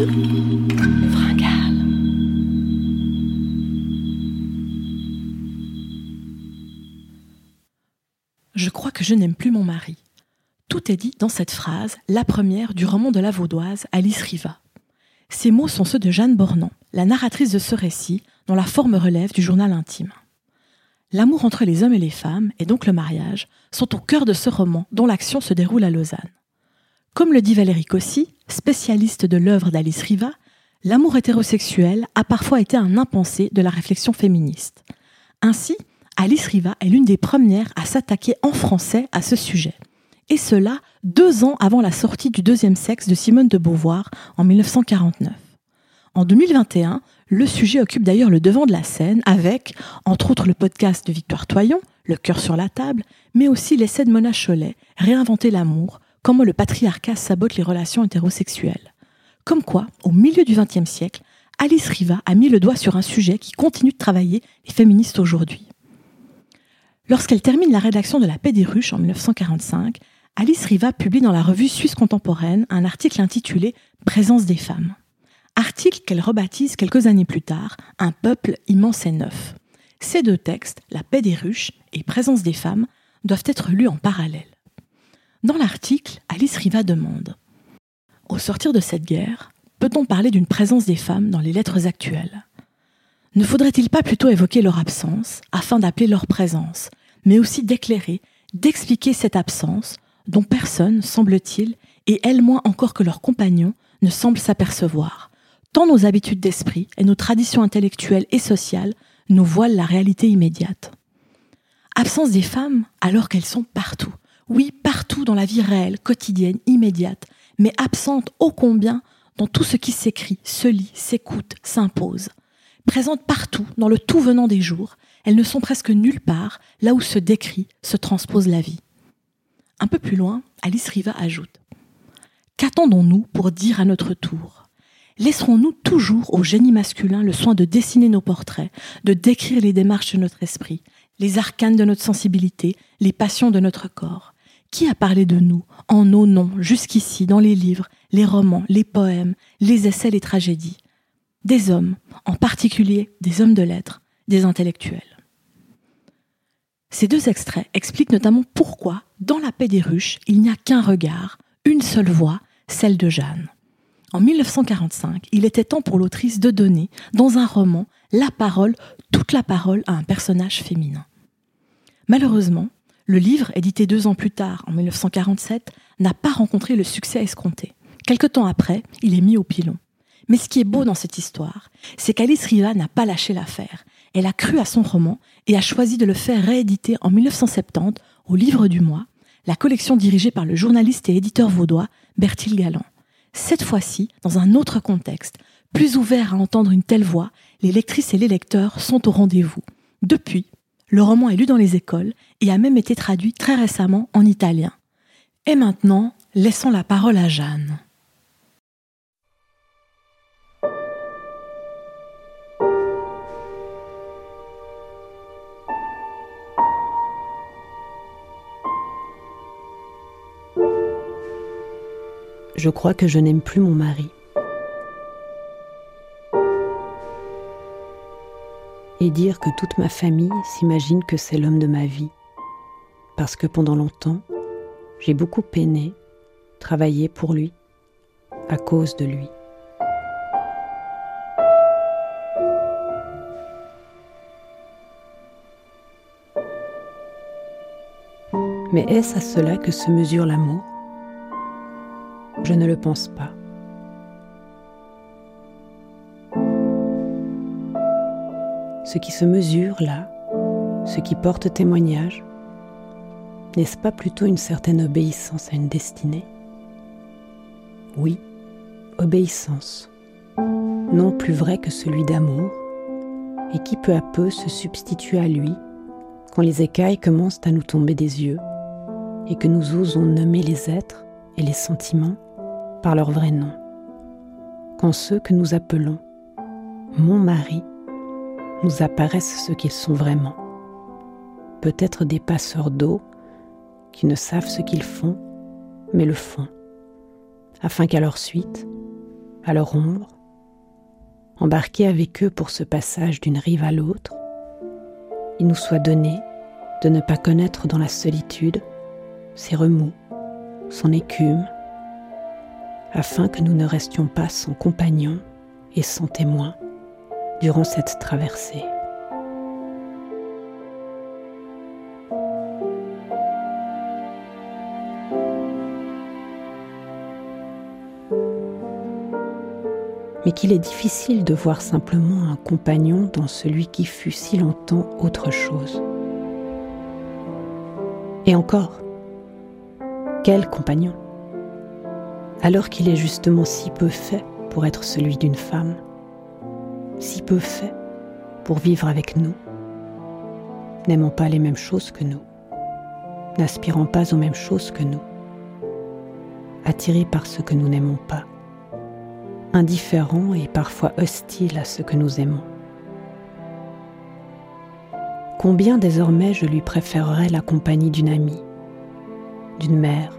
Je crois que je n'aime plus mon mari. Tout est dit dans cette phrase, la première du roman de la Vaudoise Alice Riva. Ces mots sont ceux de Jeanne Bornand, la narratrice de ce récit, dont la forme relève du journal intime. L'amour entre les hommes et les femmes, et donc le mariage, sont au cœur de ce roman dont l'action se déroule à Lausanne. Comme le dit Valérie Cossy, spécialiste de l'œuvre d'Alice Riva, l'amour hétérosexuel a parfois été un impensé de la réflexion féministe. Ainsi, Alice Riva est l'une des premières à s'attaquer en français à ce sujet. Et cela deux ans avant la sortie du deuxième sexe de Simone de Beauvoir en 1949. En 2021, le sujet occupe d'ailleurs le devant de la scène avec, entre autres, le podcast de Victoire Toyon, Le cœur sur la table, mais aussi l'essai de Mona Cholet, Réinventer l'amour, comment le patriarcat sabote les relations hétérosexuelles. Comme quoi, au milieu du XXe siècle, Alice Riva a mis le doigt sur un sujet qui continue de travailler les féministes aujourd'hui. Lorsqu'elle termine la rédaction de La Paix des Ruches en 1945, Alice Riva publie dans la revue Suisse contemporaine un article intitulé Présence des femmes article qu'elle rebaptise quelques années plus tard Un peuple immense et neuf. Ces deux textes, La paix des ruches et Présence des femmes, doivent être lus en parallèle. Dans l'article, Alice Riva demande Au sortir de cette guerre, peut-on parler d'une présence des femmes dans les lettres actuelles? Ne faudrait-il pas plutôt évoquer leur absence afin d'appeler leur présence, mais aussi d'éclairer, d'expliquer cette absence dont personne, semble-t-il, et elles moins encore que leurs compagnons, ne semblent s'apercevoir, tant nos habitudes d'esprit et nos traditions intellectuelles et sociales nous voilent la réalité immédiate. Absence des femmes alors qu'elles sont partout. Oui, partout dans la vie réelle, quotidienne, immédiate, mais absentes ô combien dans tout ce qui s'écrit, se lit, s'écoute, s'impose. Présentes partout, dans le tout venant des jours, elles ne sont presque nulle part là où se décrit, se transpose la vie. Un peu plus loin, Alice Riva ajoute Qu'attendons-nous pour dire à notre tour? Laisserons-nous toujours au génie masculin le soin de dessiner nos portraits, de décrire les démarches de notre esprit, les arcanes de notre sensibilité, les passions de notre corps? Qui a parlé de nous, en nos noms, jusqu'ici, dans les livres, les romans, les poèmes, les essais, les tragédies? Des hommes, en particulier des hommes de lettres, des intellectuels. Ces deux extraits expliquent notamment pourquoi, dans La paix des ruches, il n'y a qu'un regard, une seule voix, celle de Jeanne. En 1945, il était temps pour l'autrice de donner, dans un roman, la parole, toute la parole à un personnage féminin. Malheureusement, le livre, édité deux ans plus tard, en 1947, n'a pas rencontré le succès escompté. Quelque temps après, il est mis au pilon. Mais ce qui est beau dans cette histoire, c'est qu'Alice Riva n'a pas lâché l'affaire. Elle a cru à son roman et a choisi de le faire rééditer en 1970 au Livre du Mois, la collection dirigée par le journaliste et éditeur vaudois Bertil Galland. Cette fois-ci, dans un autre contexte, plus ouvert à entendre une telle voix, les lectrices et les lecteurs sont au rendez-vous. Depuis, le roman est lu dans les écoles et a même été traduit très récemment en italien. Et maintenant, laissons la parole à Jeanne. je crois que je n'aime plus mon mari. Et dire que toute ma famille s'imagine que c'est l'homme de ma vie. Parce que pendant longtemps, j'ai beaucoup peiné, travaillé pour lui, à cause de lui. Mais est-ce à cela que se mesure l'amour? Je ne le pense pas. Ce qui se mesure là, ce qui porte témoignage, n'est-ce pas plutôt une certaine obéissance à une destinée? Oui, obéissance, non plus vrai que celui d'amour, et qui peu à peu se substitue à lui quand les écailles commencent à nous tomber des yeux et que nous osons nommer les êtres et les sentiments par leur vrai nom, quand ceux que nous appelons mon mari nous apparaissent ce qu'ils sont vraiment, peut-être des passeurs d'eau qui ne savent ce qu'ils font, mais le font, afin qu'à leur suite, à leur ombre, embarqués avec eux pour ce passage d'une rive à l'autre, il nous soit donné de ne pas connaître dans la solitude ses remous, son écume, afin que nous ne restions pas sans compagnon et sans témoin durant cette traversée. mais qu'il est difficile de voir simplement un compagnon dans celui qui fut si longtemps autre chose. Et encore, quel compagnon Alors qu'il est justement si peu fait pour être celui d'une femme, si peu fait pour vivre avec nous, n'aimant pas les mêmes choses que nous, n'aspirant pas aux mêmes choses que nous, attiré par ce que nous n'aimons pas indifférent et parfois hostile à ce que nous aimons. Combien désormais je lui préférerais la compagnie d'une amie, d'une mère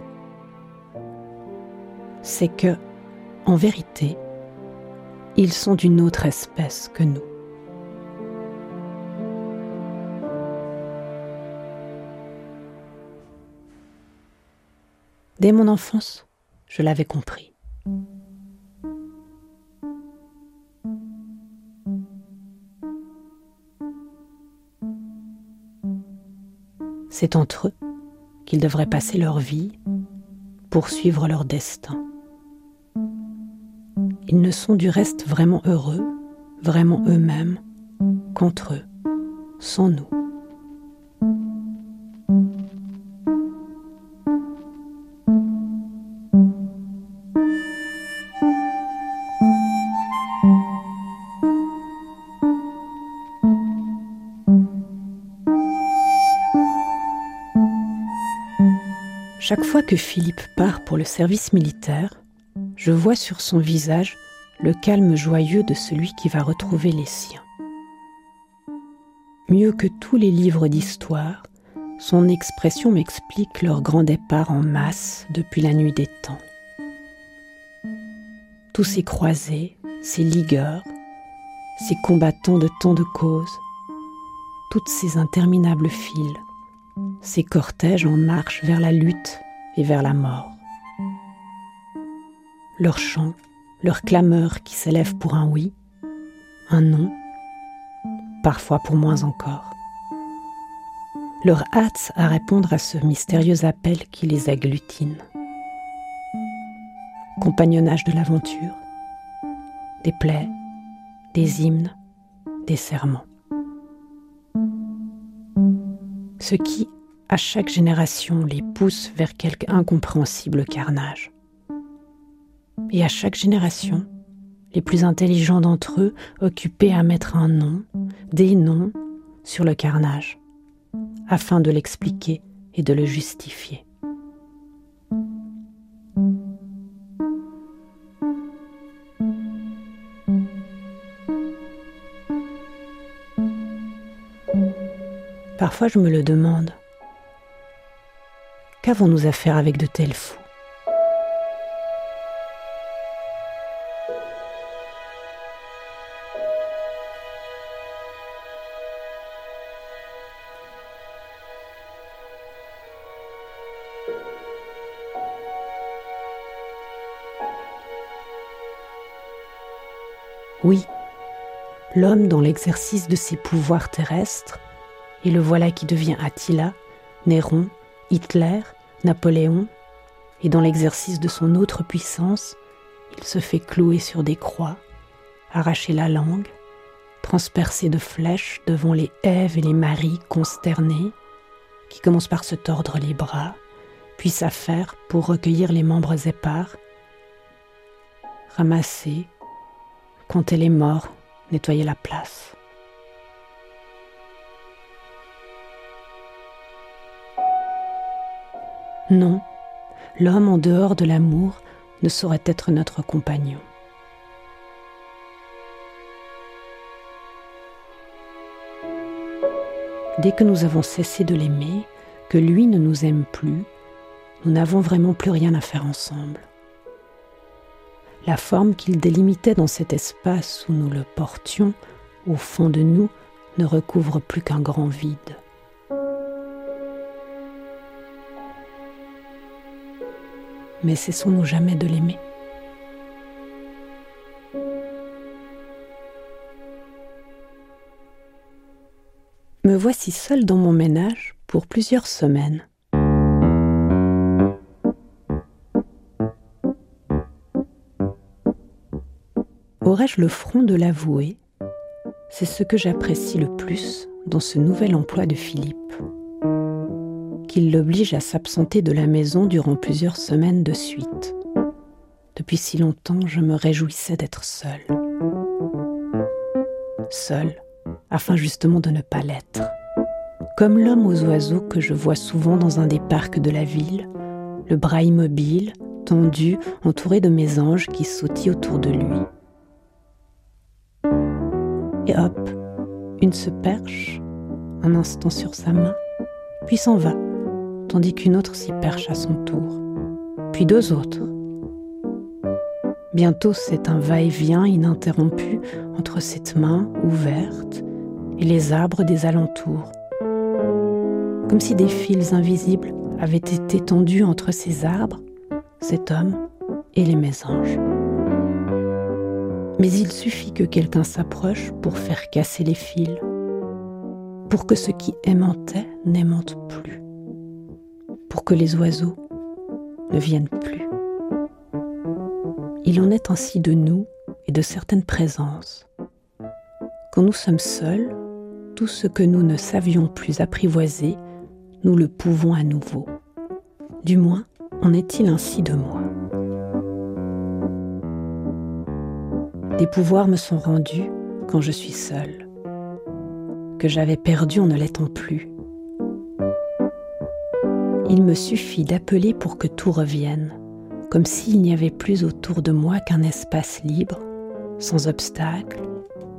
C'est que, en vérité, ils sont d'une autre espèce que nous. Dès mon enfance, je l'avais compris. C'est entre eux qu'ils devraient passer leur vie, poursuivre leur destin. Ils ne sont du reste vraiment heureux, vraiment eux-mêmes, qu'entre eux, sans nous. Chaque fois que Philippe part pour le service militaire, je vois sur son visage le calme joyeux de celui qui va retrouver les siens. Mieux que tous les livres d'histoire, son expression m'explique leur grand départ en masse depuis la nuit des temps. Tous ces croisés, ces ligueurs, ces combattants de tant de causes, toutes ces interminables files, ces cortèges en marche vers la lutte et vers la mort. Leurs chants, leurs clameurs qui s'élèvent pour un oui, un non, parfois pour moins encore. Leur hâte à répondre à ce mystérieux appel qui les agglutine. Compagnonnage de l'aventure, des plaies, des hymnes, des serments. Ce qui, à chaque génération les pousse vers quelque incompréhensible carnage. Et à chaque génération, les plus intelligents d'entre eux occupés à mettre un nom, des noms, sur le carnage, afin de l'expliquer et de le justifier. Parfois je me le demande. Qu'avons-nous à faire avec de tels fous? Oui, l'homme dans l'exercice de ses pouvoirs terrestres, et le voilà qui devient Attila, Néron, Hitler, Napoléon, et dans l'exercice de son autre puissance, il se fait clouer sur des croix, arracher la langue, transpercer de flèches devant les Èves et les Maries consternés, qui commencent par se tordre les bras, puis s'affaire pour recueillir les membres épars, ramasser, compter les morts, nettoyer la place. Non, l'homme en dehors de l'amour ne saurait être notre compagnon. Dès que nous avons cessé de l'aimer, que lui ne nous aime plus, nous n'avons vraiment plus rien à faire ensemble. La forme qu'il délimitait dans cet espace où nous le portions, au fond de nous, ne recouvre plus qu'un grand vide. Mais cessons-nous jamais de l'aimer Me voici seule dans mon ménage pour plusieurs semaines. Aurais-je le front de l'avouer? C'est ce que j'apprécie le plus dans ce nouvel emploi de Philippe, qu'il l'oblige à s'absenter de la maison durant plusieurs semaines de suite. Depuis si longtemps, je me réjouissais d'être seule. Seule afin justement de ne pas l'être. Comme l'homme aux oiseaux que je vois souvent dans un des parcs de la ville, le bras immobile, tendu, entouré de mes anges qui sautillent autour de lui. Et hop, une se perche, un instant sur sa main, puis s'en va, tandis qu'une autre s'y perche à son tour, puis deux autres. Bientôt c'est un va-et-vient ininterrompu entre cette main ouverte et les arbres des alentours, comme si des fils invisibles avaient été tendus entre ces arbres, cet homme et les mésanges. Mais il suffit que quelqu'un s'approche pour faire casser les fils, pour que ce qui aimantait n'aimante plus, pour que les oiseaux ne viennent plus. Il en est ainsi de nous et de certaines présences. Quand nous sommes seuls, tout ce que nous ne savions plus apprivoiser, nous le pouvons à nouveau. Du moins, en est-il ainsi de moi Des pouvoirs me sont rendus quand je suis seule, que j'avais perdu en ne l'étant plus. Il me suffit d'appeler pour que tout revienne, comme s'il n'y avait plus autour de moi qu'un espace libre, sans obstacle,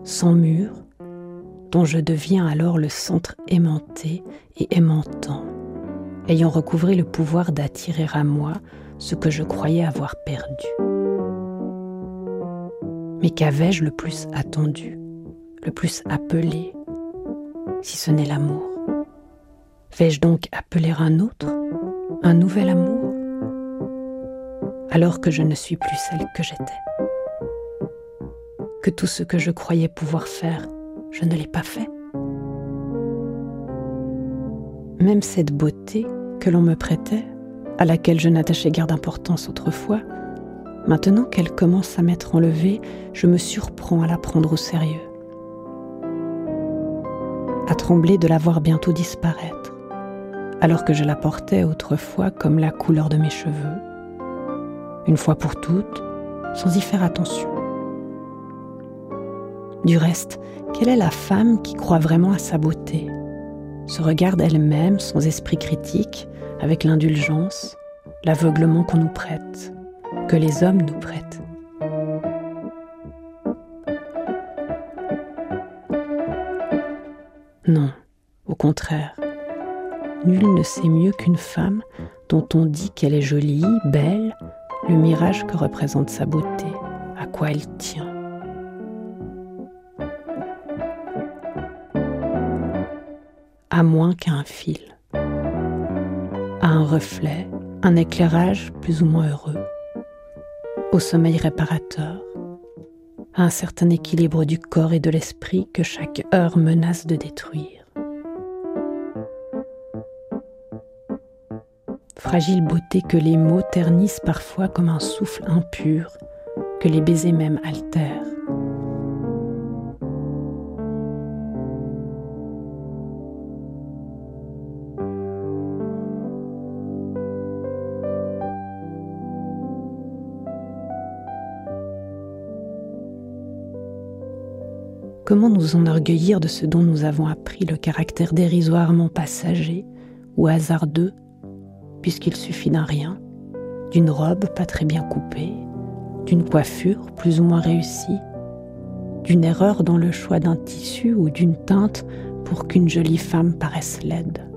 sans mur, dont je deviens alors le centre aimanté et aimantant, ayant recouvré le pouvoir d'attirer à moi ce que je croyais avoir perdu. Mais qu'avais-je le plus attendu, le plus appelé, si ce n'est l'amour? Vais-je donc appeler un autre, un nouvel amour, alors que je ne suis plus celle que j'étais? Que tout ce que je croyais pouvoir faire je ne l'ai pas fait. Même cette beauté que l'on me prêtait, à laquelle je n'attachais guère d'importance autrefois, maintenant qu'elle commence à m'être enlevée, je me surprends à la prendre au sérieux, à trembler de la voir bientôt disparaître, alors que je la portais autrefois comme la couleur de mes cheveux, une fois pour toutes, sans y faire attention. Du reste, quelle est la femme qui croit vraiment à sa beauté? Se regarde elle-même sans esprit critique, avec l'indulgence, l'aveuglement qu'on nous prête, que les hommes nous prêtent. Non, au contraire. Nul ne sait mieux qu'une femme dont on dit qu'elle est jolie, belle, le mirage que représente sa beauté, à quoi elle tient. à moins qu'à un fil, à un reflet, un éclairage plus ou moins heureux, au sommeil réparateur, à un certain équilibre du corps et de l'esprit que chaque heure menace de détruire. Fragile beauté que les mots ternissent parfois comme un souffle impur, que les baisers même altèrent. Comment nous enorgueillir de ce dont nous avons appris le caractère dérisoirement passager ou hasardeux, puisqu'il suffit d'un rien, d'une robe pas très bien coupée, d'une coiffure plus ou moins réussie, d'une erreur dans le choix d'un tissu ou d'une teinte pour qu'une jolie femme paraisse laide.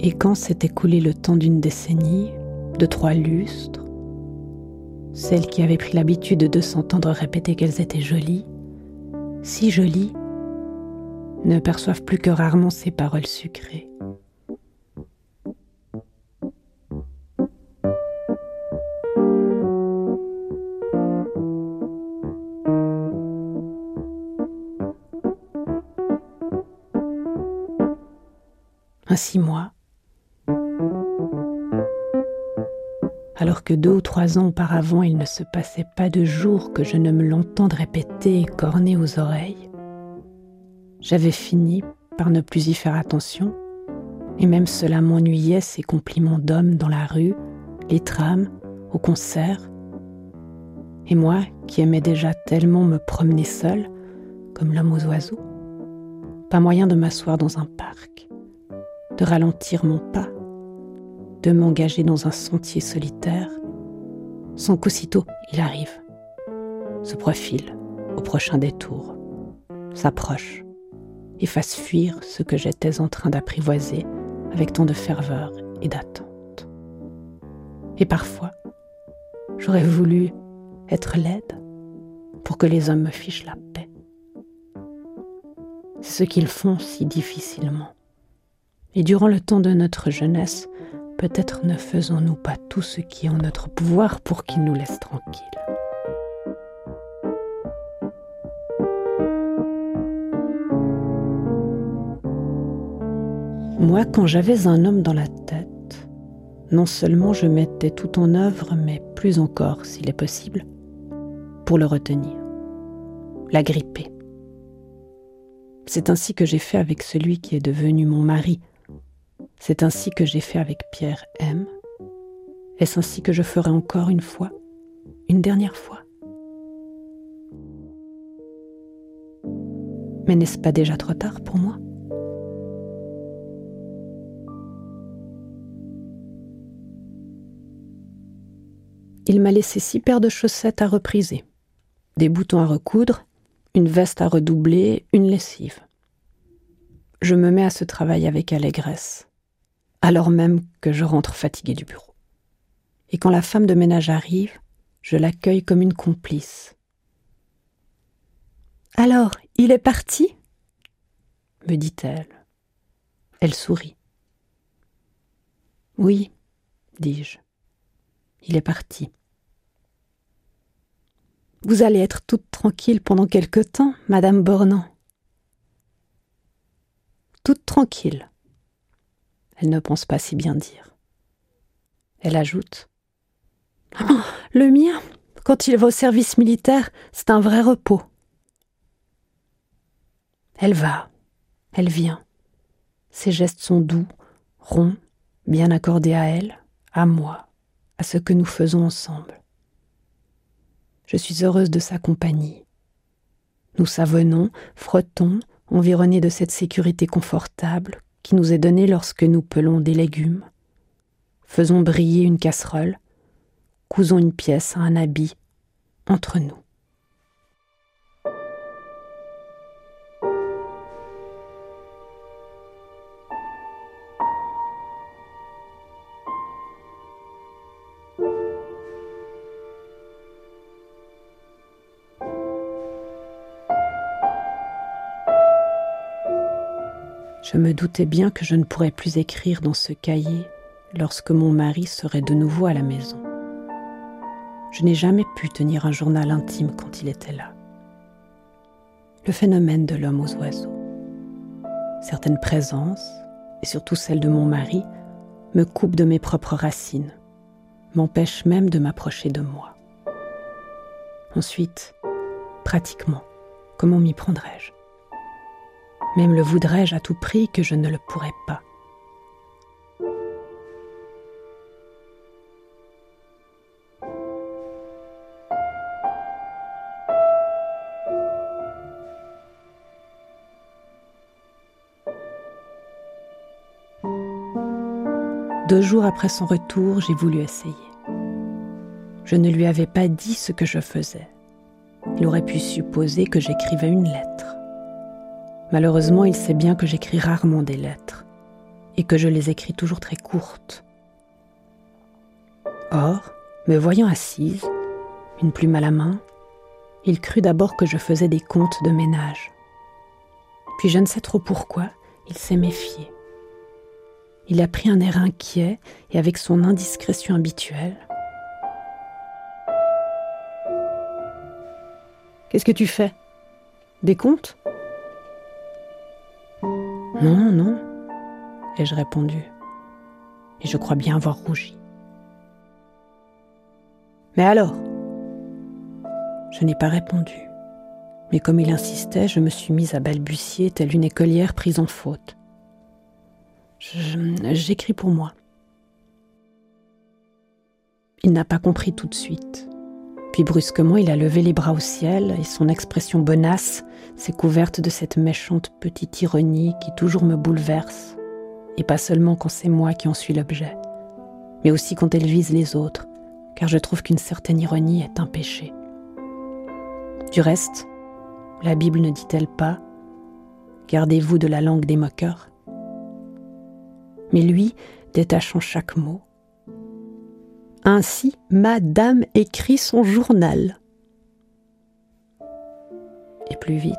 Et quand s'est écoulé le temps d'une décennie, de trois lustres, celles qui avaient pris l'habitude de s'entendre répéter qu'elles étaient jolies, si jolies, ne perçoivent plus que rarement ces paroles sucrées. Ainsi moi, deux ou trois ans auparavant il ne se passait pas de jour que je ne me l'entende répéter et corner aux oreilles, j'avais fini par ne plus y faire attention, et même cela m'ennuyait ces compliments d'hommes dans la rue, les trams, au concert. Et moi, qui aimais déjà tellement me promener seul, comme l'homme aux oiseaux, pas moyen de m'asseoir dans un parc, de ralentir mon pas, de m'engager dans un sentier solitaire, sans qu'aussitôt il arrive, se profile au prochain détour, s'approche et fasse fuir ce que j'étais en train d'apprivoiser avec tant de ferveur et d'attente. Et parfois, j'aurais voulu être laide pour que les hommes me fichent la paix. C'est ce qu'ils font si difficilement. Et durant le temps de notre jeunesse, peut-être ne faisons-nous pas tout ce qui est en notre pouvoir pour qu'ils nous laissent tranquilles. Moi, quand j'avais un homme dans la tête, non seulement je mettais tout en œuvre, mais plus encore, s'il est possible, pour le retenir, l'agripper. C'est ainsi que j'ai fait avec celui qui est devenu mon mari. C'est ainsi que j'ai fait avec Pierre M. Est-ce ainsi que je ferai encore une fois, une dernière fois? Mais n'est-ce pas déjà trop tard pour moi? Il m'a laissé six paires de chaussettes à repriser, des boutons à recoudre, une veste à redoubler, une lessive. Je me mets à ce travail avec allégresse, alors même que je rentre fatiguée du bureau. Et quand la femme de ménage arrive, je l'accueille comme une complice. Alors, il est parti? me dit-elle. Elle sourit. Oui, dis-je. Il est parti. Vous allez être toute tranquille pendant quelque temps, Madame Bornand. Toute tranquille. Elle ne pense pas si bien dire. Elle ajoute oh, Le mien, quand il va au service militaire, c'est un vrai repos. Elle va, elle vient. Ses gestes sont doux, ronds, bien accordés à elle, à moi, à ce que nous faisons ensemble. Je suis heureuse de sa compagnie. Nous savonnons, frottons, environnés de cette sécurité confortable qui nous est donnée lorsque nous pelons des légumes. Faisons briller une casserole, cousons une pièce à un habit entre nous. Je me doutais bien que je ne pourrais plus écrire dans ce cahier lorsque mon mari serait de nouveau à la maison. Je n'ai jamais pu tenir un journal intime quand il était là. Le phénomène de l'homme aux oiseaux. Certaines présences, et surtout celle de mon mari, me coupent de mes propres racines, m'empêchent même de m'approcher de moi. Ensuite, pratiquement, comment m'y prendrais-je? Même le voudrais-je à tout prix que je ne le pourrais pas. Deux jours après son retour, j'ai voulu essayer. Je ne lui avais pas dit ce que je faisais. Il aurait pu supposer que j'écrivais une lettre. Malheureusement, il sait bien que j'écris rarement des lettres et que je les écris toujours très courtes. Or, me voyant assise, une plume à la main, il crut d'abord que je faisais des comptes de ménage. Puis je ne sais trop pourquoi, il s'est méfié. Il a pris un air inquiet et avec son indiscrétion habituelle. Qu'est-ce que tu fais? Des comptes Non, non, ai-je répondu. Et je crois bien avoir rougi. Mais alors? Je n'ai pas répondu. Mais comme il insistait, je me suis mise à balbutier telle une écolière prise en faute. J'écris pour moi. Il n'a pas compris tout de suite. Brusquement, il a levé les bras au ciel et son expression bonasse s'est couverte de cette méchante petite ironie qui toujours me bouleverse, et pas seulement quand c'est moi qui en suis l'objet, mais aussi quand elle vise les autres, car je trouve qu'une certaine ironie est un péché. Du reste, la Bible ne dit-elle pas Gardez-vous de la langue des moqueurs? Mais lui, détachant chaque mot, ainsi, Madame écrit son journal. Et plus vite.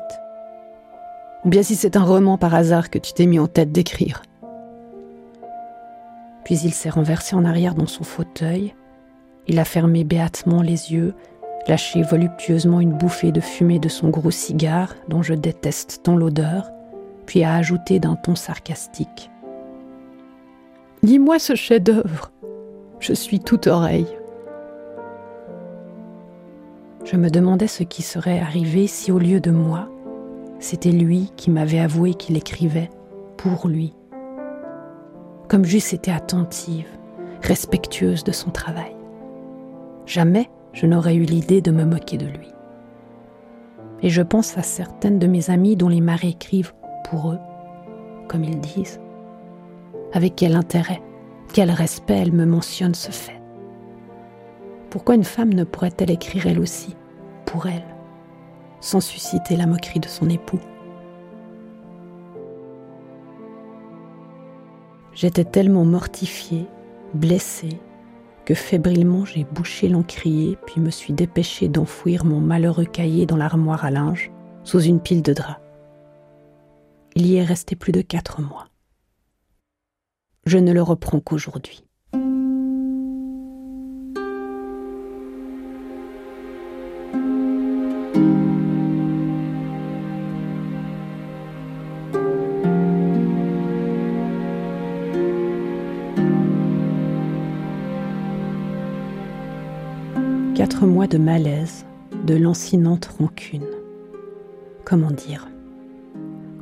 Ou bien si c'est un roman par hasard que tu t'es mis en tête d'écrire. Puis il s'est renversé en arrière dans son fauteuil. Il a fermé béatement les yeux, lâché voluptueusement une bouffée de fumée de son gros cigare, dont je déteste tant l'odeur, puis a ajouté d'un ton sarcastique. Lis-moi ce chef-d'œuvre. Je suis toute oreille. Je me demandais ce qui serait arrivé si au lieu de moi, c'était lui qui m'avait avoué qu'il écrivait pour lui. Comme j'eusse été attentive, respectueuse de son travail. Jamais je n'aurais eu l'idée de me moquer de lui. Et je pense à certaines de mes amies dont les maris écrivent pour eux, comme ils disent. Avec quel intérêt quel respect elle me mentionne ce fait. Pourquoi une femme ne pourrait-elle écrire elle aussi, pour elle, sans susciter la moquerie de son époux? J'étais tellement mortifiée, blessée, que fébrilement j'ai bouché l'encrier, puis me suis dépêchée d'enfouir mon malheureux cahier dans l'armoire à linge, sous une pile de draps. Il y est resté plus de quatre mois je ne le reprends qu'aujourd'hui. Quatre mois de malaise, de lancinante rancune. Comment dire?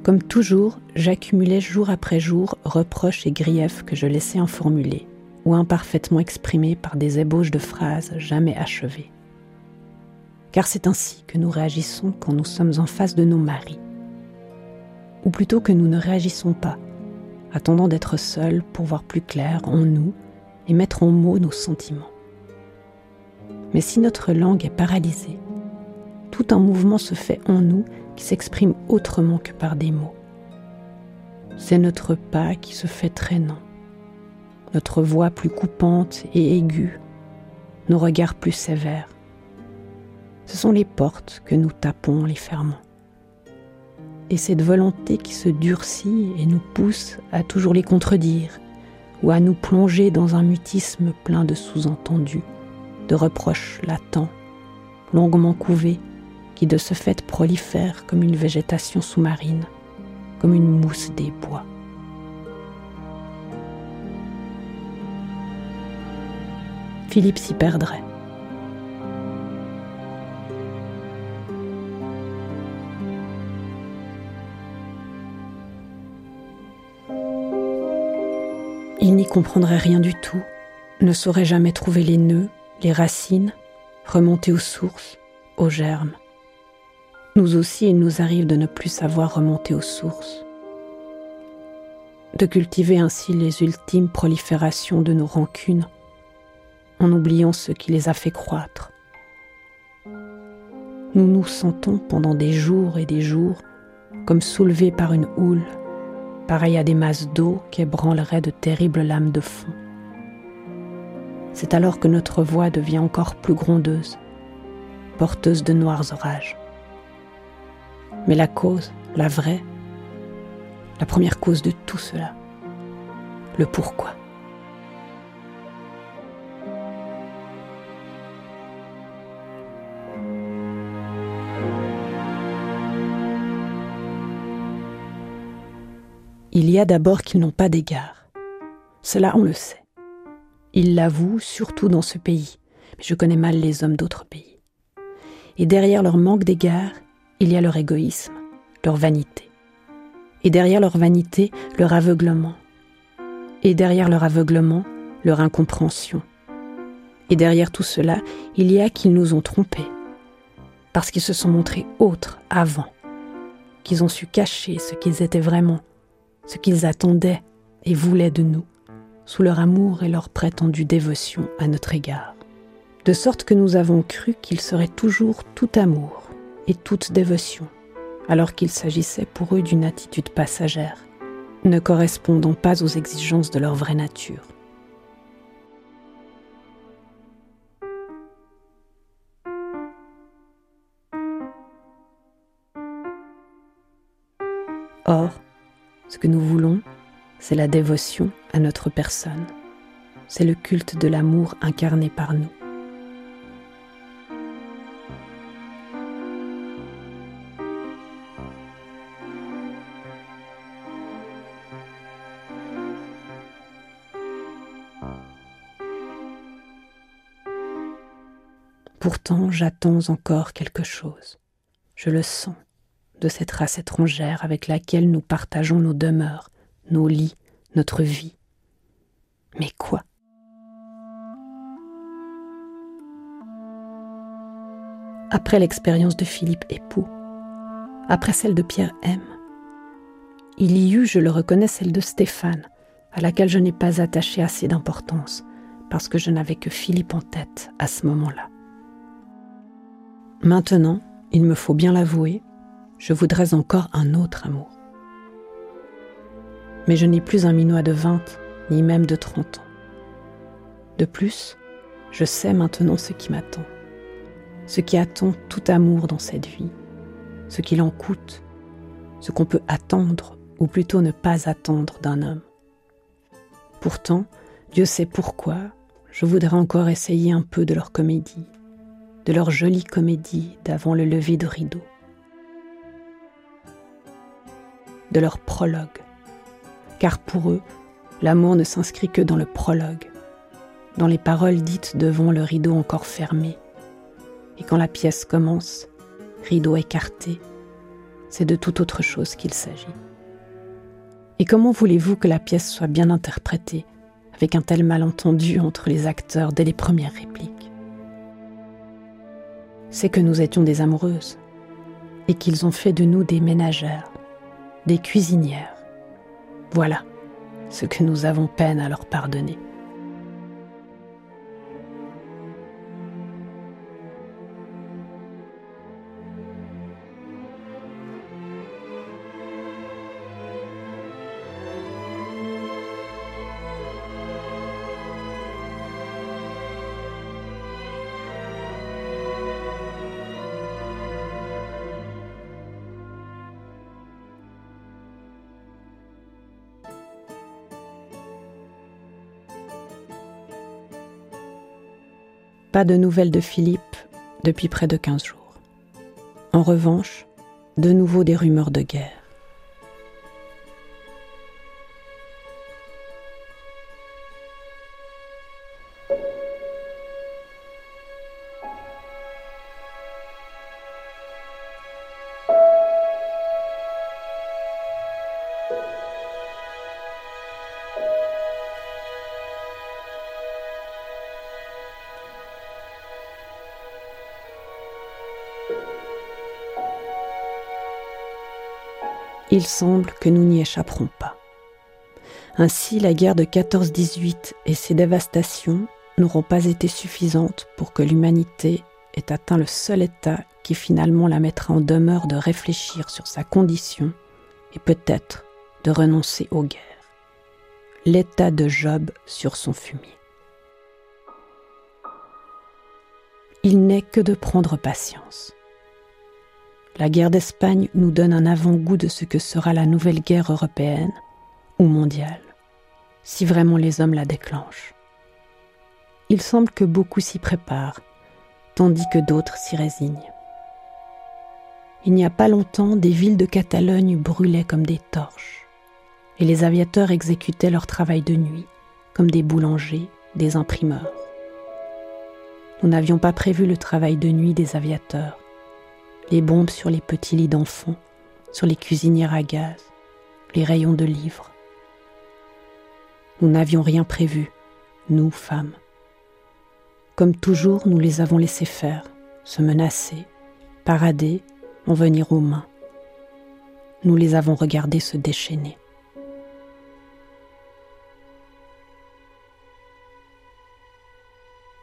Comme toujours, j'accumulais jour après jour reproches et griefs que je laissais informulés ou imparfaitement exprimés par des ébauches de phrases jamais achevées. Car c'est ainsi que nous réagissons quand nous sommes en face de nos maris. Ou plutôt que nous ne réagissons pas, attendant d'être seuls pour voir plus clair en nous et mettre en mots nos sentiments. Mais si notre langue est paralysée, tout un mouvement se fait en nous s'exprime autrement que par des mots. C'est notre pas qui se fait traînant, notre voix plus coupante et aiguë, nos regards plus sévères. Ce sont les portes que nous tapons en les fermant. Et cette volonté qui se durcit et nous pousse à toujours les contredire ou à nous plonger dans un mutisme plein de sous-entendus, de reproches latents, longuement couvés, qui de ce fait prolifère comme une végétation sous-marine, comme une mousse des bois. Philippe s'y perdrait. Il n'y comprendrait rien du tout, ne saurait jamais trouver les nœuds, les racines, remonter aux sources, aux germes. Nous aussi, il nous arrive de ne plus savoir remonter aux sources, de cultiver ainsi les ultimes proliférations de nos rancunes, en oubliant ce qui les a fait croître. Nous nous sentons pendant des jours et des jours comme soulevés par une houle, pareil à des masses d'eau qui ébranleraient de terribles lames de fond. C'est alors que notre voix devient encore plus grondeuse, porteuse de noirs orages. Mais la cause, la vraie, la première cause de tout cela, le pourquoi. Il y a d'abord qu'ils n'ont pas d'égard. Cela, on le sait. Ils l'avouent, surtout dans ce pays, mais je connais mal les hommes d'autres pays. Et derrière leur manque d'égard, il y a leur égoïsme, leur vanité. Et derrière leur vanité, leur aveuglement. Et derrière leur aveuglement, leur incompréhension. Et derrière tout cela, il y a qu'ils nous ont trompés, parce qu'ils se sont montrés autres avant, qu'ils ont su cacher ce qu'ils étaient vraiment, ce qu'ils attendaient et voulaient de nous, sous leur amour et leur prétendue dévotion à notre égard. De sorte que nous avons cru qu'ils seraient toujours tout amour et toute dévotion, alors qu'il s'agissait pour eux d'une attitude passagère, ne correspondant pas aux exigences de leur vraie nature. Or, ce que nous voulons, c'est la dévotion à notre personne. C'est le culte de l'amour incarné par nous. J'attends encore quelque chose. Je le sens de cette race étrangère avec laquelle nous partageons nos demeures, nos lits, notre vie. Mais quoi? Après l'expérience de Philippe époux, après celle de Pierre M, il y eut, je le reconnais, celle de Stéphane, à laquelle je n'ai pas attaché assez d'importance, parce que je n'avais que Philippe en tête à ce moment-là. Maintenant, il me faut bien l'avouer, je voudrais encore un autre amour. Mais je n'ai plus un minois de 20, ni même de 30 ans. De plus, je sais maintenant ce qui m'attend, ce qui attend tout amour dans cette vie, ce qu'il en coûte, ce qu'on peut attendre ou plutôt ne pas attendre d'un homme. Pourtant, Dieu sait pourquoi, je voudrais encore essayer un peu de leur comédie, de leur jolie comédie d'avant le lever de rideau. de leur prologue. Car pour eux, l'amour ne s'inscrit que dans le prologue, dans les paroles dites devant le rideau encore fermé. Et quand la pièce commence, rideau écarté, c'est de toute autre chose qu'il s'agit. Et comment voulez-vous que la pièce soit bien interprétée avec un tel malentendu entre les acteurs dès les premières répliques? C'est que nous étions des amoureuses et qu'ils ont fait de nous des ménagères, des cuisinières. Voilà ce que nous avons peine à leur pardonner. Pas de nouvelles de Philippe depuis près de 15 jours. En revanche, de nouveau des rumeurs de guerre. Il semble que nous n'y échapperons pas. Ainsi, la guerre de 14-18 et ses dévastations n'auront pas été suffisantes pour que l'humanité ait atteint le seul état qui finalement la mettra en demeure de réfléchir sur sa condition et peut-être de renoncer aux guerres. L'état de Job sur son fumier. il n'est que de prendre patience. La guerre d'Espagne nous donne un avant-goût de ce que sera la nouvelle guerre européenne ou mondiale, si vraiment les hommes la déclenchent. Il semble que beaucoup s'y préparent, tandis que d'autres s'y résignent. Il n'y a pas longtemps, des villes de Catalogne brûlaient comme des torches, et les aviateurs exécutaient leur travail de nuit, comme des boulangers, des imprimeurs. Nous n'avions pas prévu le travail de nuit des aviateurs, les bombes sur les petits lits d'enfants, sur les cuisinières à gaz, les rayons de livres. Nous n'avions rien prévu, nous, femmes. Comme toujours, nous les avons laissés faire, se menacer, parader, en venir aux mains. Nous les avons regardés se déchaîner.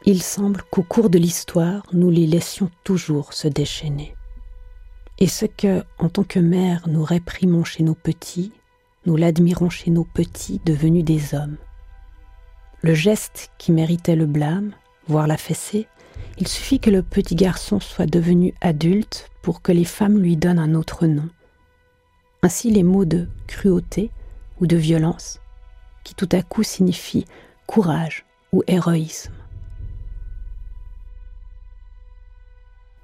Il semble qu'au cours de l'histoire, nous les laissions toujours se déchaîner. Et ce que, en tant que mère, nous réprimons chez nos petits, nous l'admirons chez nos petits devenus des hommes. Le geste qui méritait le blâme, voire la fessée, il suffit que le petit garçon soit devenu adulte pour que les femmes lui donnent un autre nom. Ainsi les mots de cruauté ou de violence, qui tout à coup signifient courage ou héroïsme.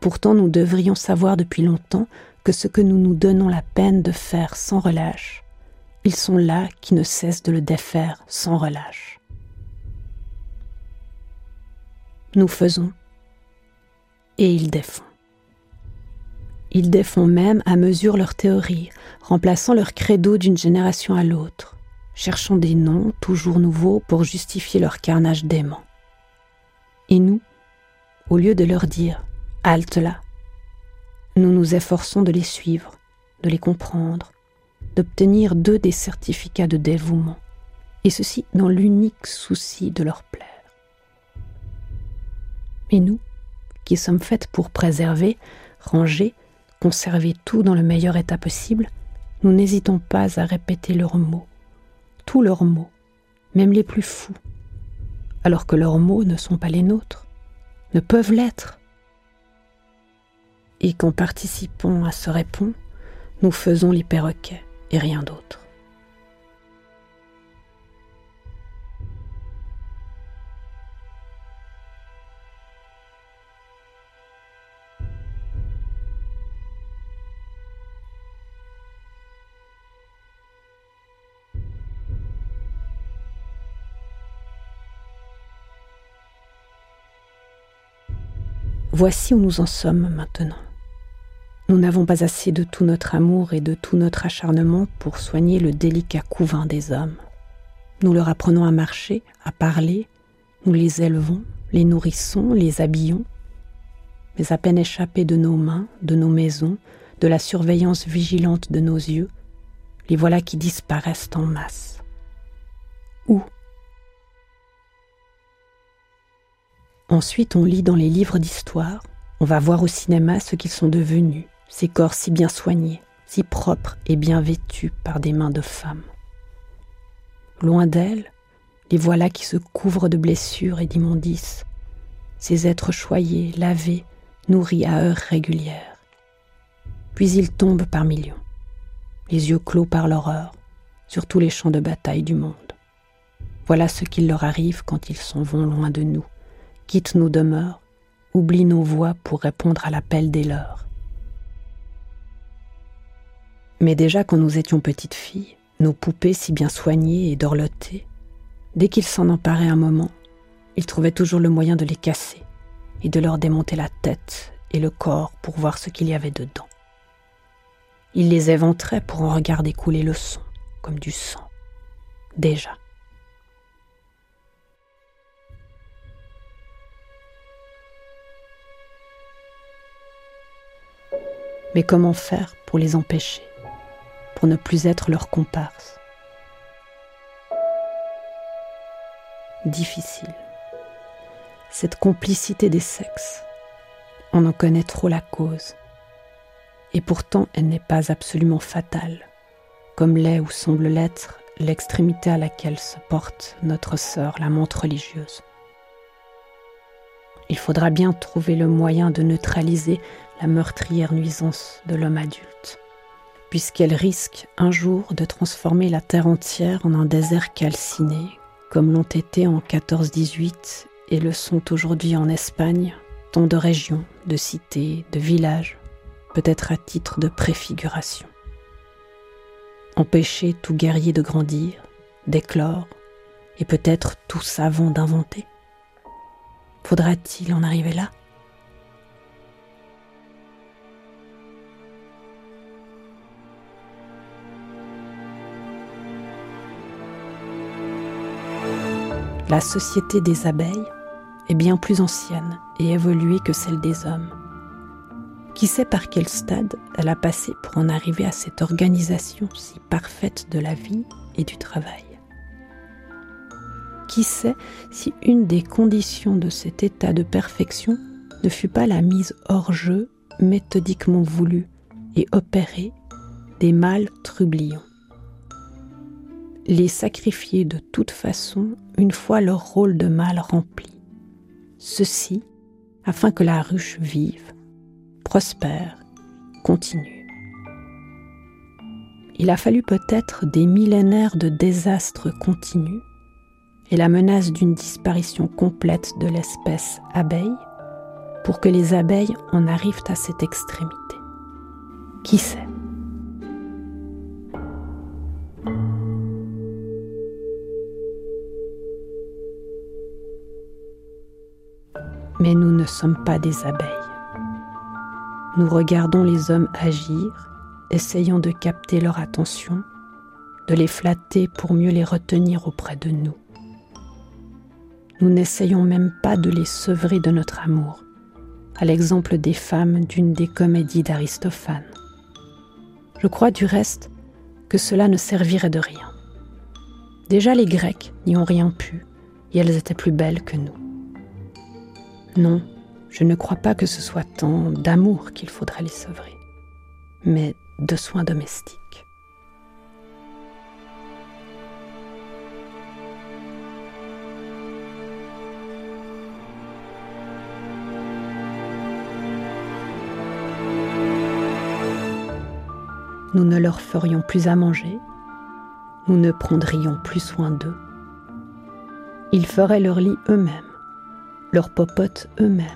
Pourtant, nous devrions savoir depuis longtemps que ce que nous nous donnons la peine de faire sans relâche, ils sont là qui ne cessent de le défaire sans relâche. Nous faisons et ils défont. Ils défont même à mesure leur théorie, remplaçant leur credo d'une génération à l'autre, cherchant des noms toujours nouveaux pour justifier leur carnage dément. Et nous, au lieu de leur dire halte là. Nous nous efforçons de les suivre, de les comprendre, d'obtenir d'eux des certificats de dévouement, et ceci dans l'unique souci de leur plaire. Et nous, qui sommes faites pour préserver, ranger, conserver tout dans le meilleur état possible, nous n'hésitons pas à répéter leurs mots, tous leurs mots, même les plus fous, alors que leurs mots ne sont pas les nôtres, ne peuvent l'être et qu'en participant à ce répond, nous faisons les et rien d'autre. Voici où nous en sommes maintenant. Nous n'avons pas assez de tout notre amour et de tout notre acharnement pour soigner le délicat couvain des hommes. Nous leur apprenons à marcher, à parler, nous les élevons, les nourrissons, les habillons. Mais à peine échappés de nos mains, de nos maisons, de la surveillance vigilante de nos yeux, les voilà qui disparaissent en masse. Où? Ensuite, on lit dans les livres d'histoire, on va voir au cinéma ce qu'ils sont devenus, ces corps si bien soignés, si propres et bien vêtus par des mains de femmes. Loin d'elles, les voilà qui se couvrent de blessures et d'immondices, ces êtres choyés, lavés, nourris à heures régulières. Puis ils tombent par millions, les yeux clos par l'horreur, sur tous les champs de bataille du monde. Voilà ce qu'il leur arrive quand ils s'en vont loin de nous, quittent nos demeures, oublient nos voix pour répondre à l'appel des leurs. Mais déjà quand nous étions petites filles, nos poupées si bien soignées et dorlotées, dès qu'ils s'en emparaient un moment, ils trouvaient toujours le moyen de les casser et de leur démonter la tête et le corps pour voir ce qu'il y avait dedans. Ils les éventraient pour en regarder couler le sang, comme du sang. Déjà. Mais comment faire pour les empêcher? Ne plus être leur comparse. Difficile. Cette complicité des sexes, on en connaît trop la cause. Et pourtant, elle n'est pas absolument fatale, comme l'est ou semble l'être l'extrémité à laquelle se porte notre sœur, la montre religieuse. il faudra bien trouver le moyen de neutraliser la meurtrière nuisance de l'homme adulte, puisqu'elle risque un jour de transformer la terre entière en un désert calciné, comme l'ont été en 14-18 et le sont aujourd'hui en Espagne, tant de régions, de cités, de villages, peut-être à titre de préfiguration. Empêcher tout guerrier de grandir, d'éclore, et peut-être tout savant d'inventer. Faudra-t-il en arriver là? La société des abeilles est bien plus ancienne et évoluée que celle des hommes. Qui sait par quel stade elle a passé pour en arriver à cette organisation si parfaite de la vie et du travail? Qui sait si une des conditions de cet état de perfection ne fut pas la mise hors jeu méthodiquement voulue et opérée des mâles trublions? Les sacrifier de toute façon une fois leur rôle de mâle rempli. Ceci afin que la ruche vive, prospère, continue. Il a fallu peut-être des millénaires de désastres continus et la menace d'une disparition complète de l'espèce abeille pour que les abeilles en arrivent à cette extrémité. Qui sait? Mais nous ne sommes pas des abeilles. Nous regardons les hommes agir, essayant de capter leur attention, de les flatter pour mieux les retenir auprès de nous. Nous n'essayons même pas de les sevrer de notre amour, à l'exemple des femmes d'une des comédies d'Aristophane. Je crois du reste que cela ne servirait de rien. Déjà les Grecs n'y ont rien pu, et elles étaient plus belles que nous. Non, je ne crois pas que ce soit tant d'amour qu'il faudrait les sevrer, mais de soins domestiques. Nous ne leur ferions plus à manger, nous ne prendrions plus soin d'eux. Ils feraient leur lit eux-mêmes leurs popotes eux-mêmes,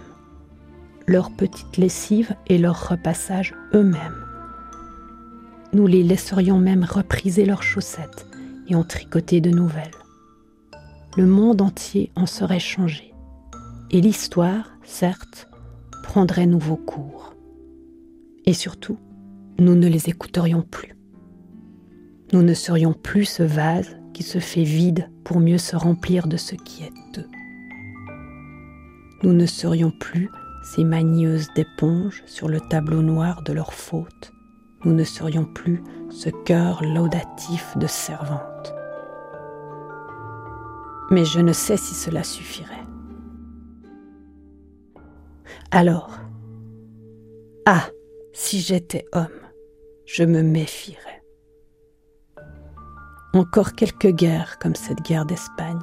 leurs petites lessives et leur repassage eux-mêmes. Nous les laisserions même repriser leurs chaussettes et en tricoter de nouvelles. Le monde entier en serait changé, et l'histoire, certes, prendrait nouveau cours. Et surtout, nous ne les écouterions plus. Nous ne serions plus ce vase qui se fait vide pour mieux se remplir de ce qui est eux nous ne serions plus ces manieuses d'éponges sur le tableau noir de leurs fautes. Nous ne serions plus ce cœur laudatif de servante. Mais je ne sais si cela suffirait. Alors, ah, si j'étais homme, je me méfierais. Encore quelques guerres comme cette guerre d'Espagne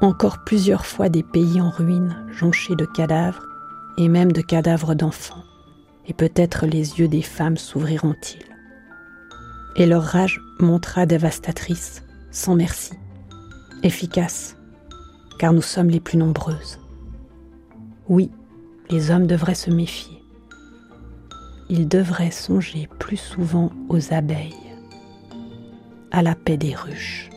encore plusieurs fois des pays en ruine, jonchés de cadavres, et même de cadavres d'enfants, et peut-être les yeux des femmes s'ouvriront-ils. Et leur rage montera dévastatrice, sans merci, efficace, car nous sommes les plus nombreuses. Oui, les hommes devraient se méfier. Ils devraient songer plus souvent aux abeilles, à la paix des ruches,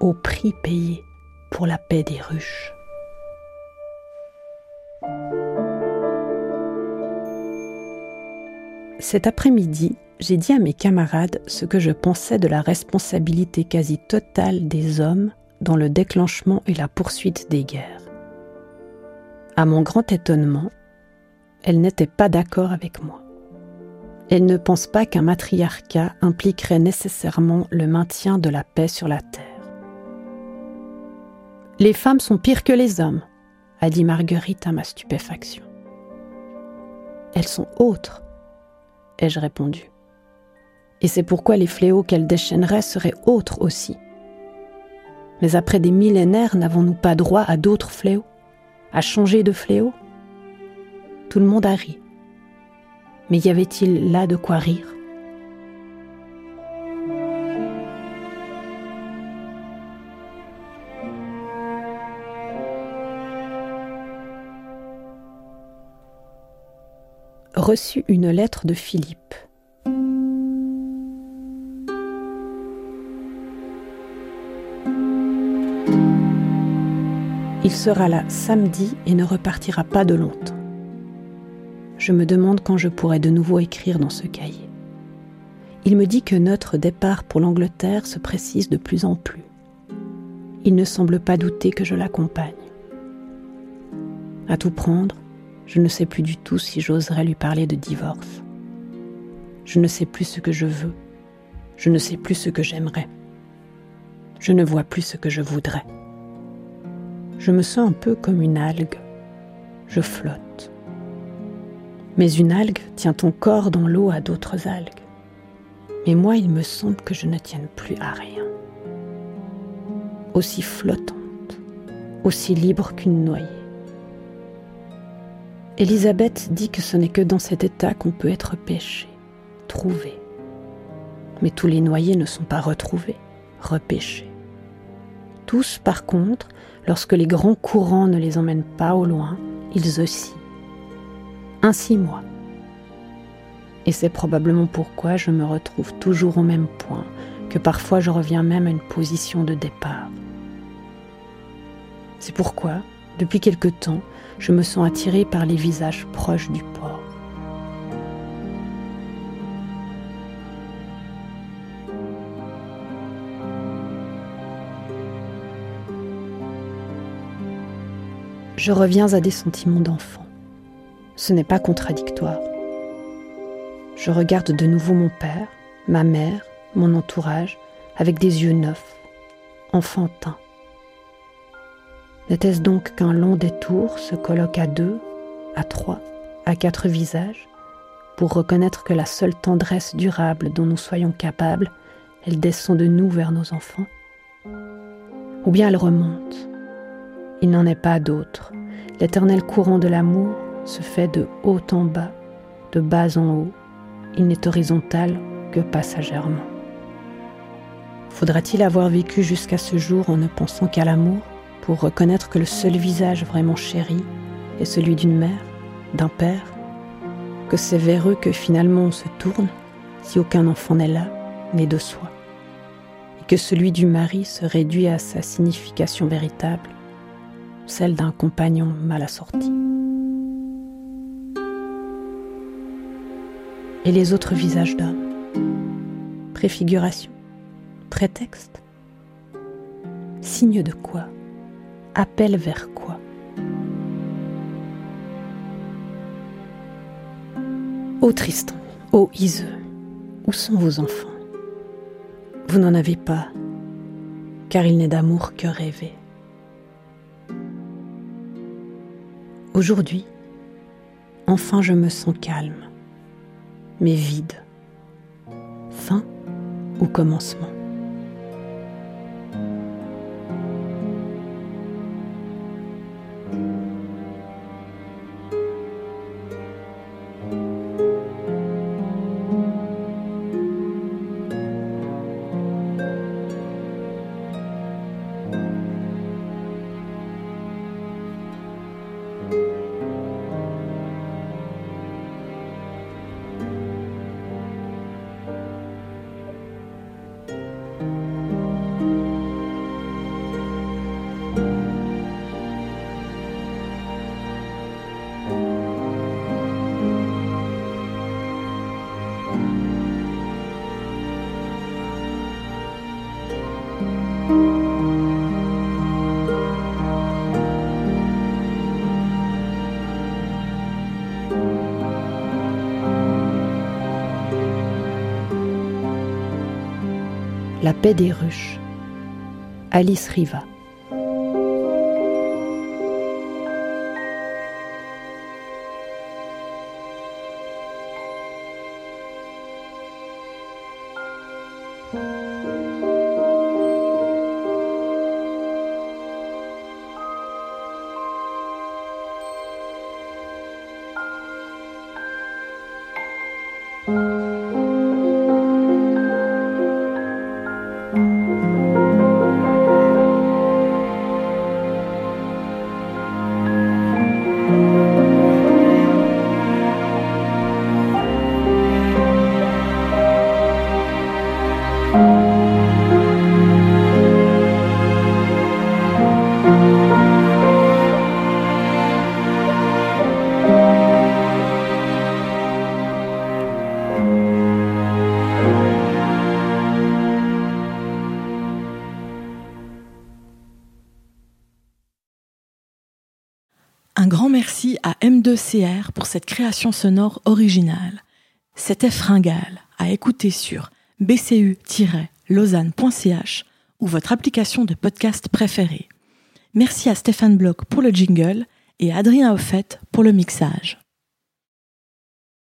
au prix payé pour la paix des ruches. Cet après-midi, j'ai dit à mes camarades ce que je pensais de la responsabilité quasi totale des hommes dans le déclenchement et la poursuite des guerres. À mon grand étonnement, elles n'étaient pas d'accord avec moi. Elles ne pensent pas qu'un matriarcat impliquerait nécessairement le maintien de la paix sur la terre. Les femmes sont pires que les hommes, a dit Marguerite à ma stupéfaction. Elles sont autres, ai-je répondu. Et c'est pourquoi les fléaux qu'elles déchaîneraient seraient autres aussi. Mais après des millénaires, n'avons-nous pas droit à d'autres fléaux a changé de fléau? Tout le monde a ri. Mais y avait-il là de quoi rire? Reçu une lettre de Philippe. Il sera là samedi et ne repartira pas de longtemps. Je me demande quand je pourrai de nouveau écrire dans ce cahier. Il me dit que notre départ pour l'Angleterre se précise de plus en plus. Il ne semble pas douter que je l'accompagne. À tout prendre, je ne sais plus du tout si j'oserais lui parler de divorce. Je ne sais plus ce que je veux. Je ne sais plus ce que j'aimerais. Je ne vois plus ce que je voudrais je me sens un peu comme une algue. Je flotte. Mais une algue tient ton corps dans l'eau à d'autres algues. Mais moi, il me semble que je ne tienne plus à rien. Aussi flottante, aussi libre qu'une noyée. Elisabeth dit que ce n'est que dans cet état qu'on peut être pêché, trouvé. Mais tous les noyés ne sont pas retrouvés, repêchés. Tous, par contre, lorsque les grands courants ne les emmènent pas au loin, ils oscillent. Ainsi moi. Et c'est probablement pourquoi je me retrouve toujours au même point, que parfois je reviens même à une position de départ. C'est pourquoi, depuis quelque temps, je me sens attiré par les visages proches du port. je reviens à des sentiments d'enfant. Ce n'est pas contradictoire. Je regarde de nouveau mon père, ma mère, mon entourage, avec des yeux neufs, enfantins. N'était-ce donc qu'un long détour se colloque à deux, à trois, à quatre visages, pour reconnaître que la seule tendresse durable dont nous soyons capables, elle descend de nous vers nos enfants Ou bien elle remonte, il n'en est pas d'autre. L'éternel courant de l'amour se fait de haut en bas, de bas en haut. Il n'est horizontal que passagèrement. Faudra-t-il avoir vécu jusqu'à ce jour en ne pensant qu'à l'amour? Pour reconnaître que le seul visage vraiment chéri est celui d'une mère, d'un père, que c'est vers eux que finalement on se tourne si aucun enfant n'est là, mais de soi, et que celui du mari se réduit à sa signification véritable, celle d'un compagnon mal assorti. Et les autres visages d'hommes. Préfiguration. Prétexte. Signe de quoi? Appel vers quoi? Ô Tristan, ô Iseux, où sont vos enfants? Vous n'en avez pas, car il n'est d'amour que rêver. Aujourd'hui, enfin je me sens calme, mais vide. Fin ou commencement La paix des ruches. Alice Riva. M2CR pour cette création sonore originale. C'était Fringal, à écouter sur bcu-lausanne.ch ou votre application de podcast préférée. Merci à Stéphane Bloch pour le jingle et Adrien Offet pour le mixage.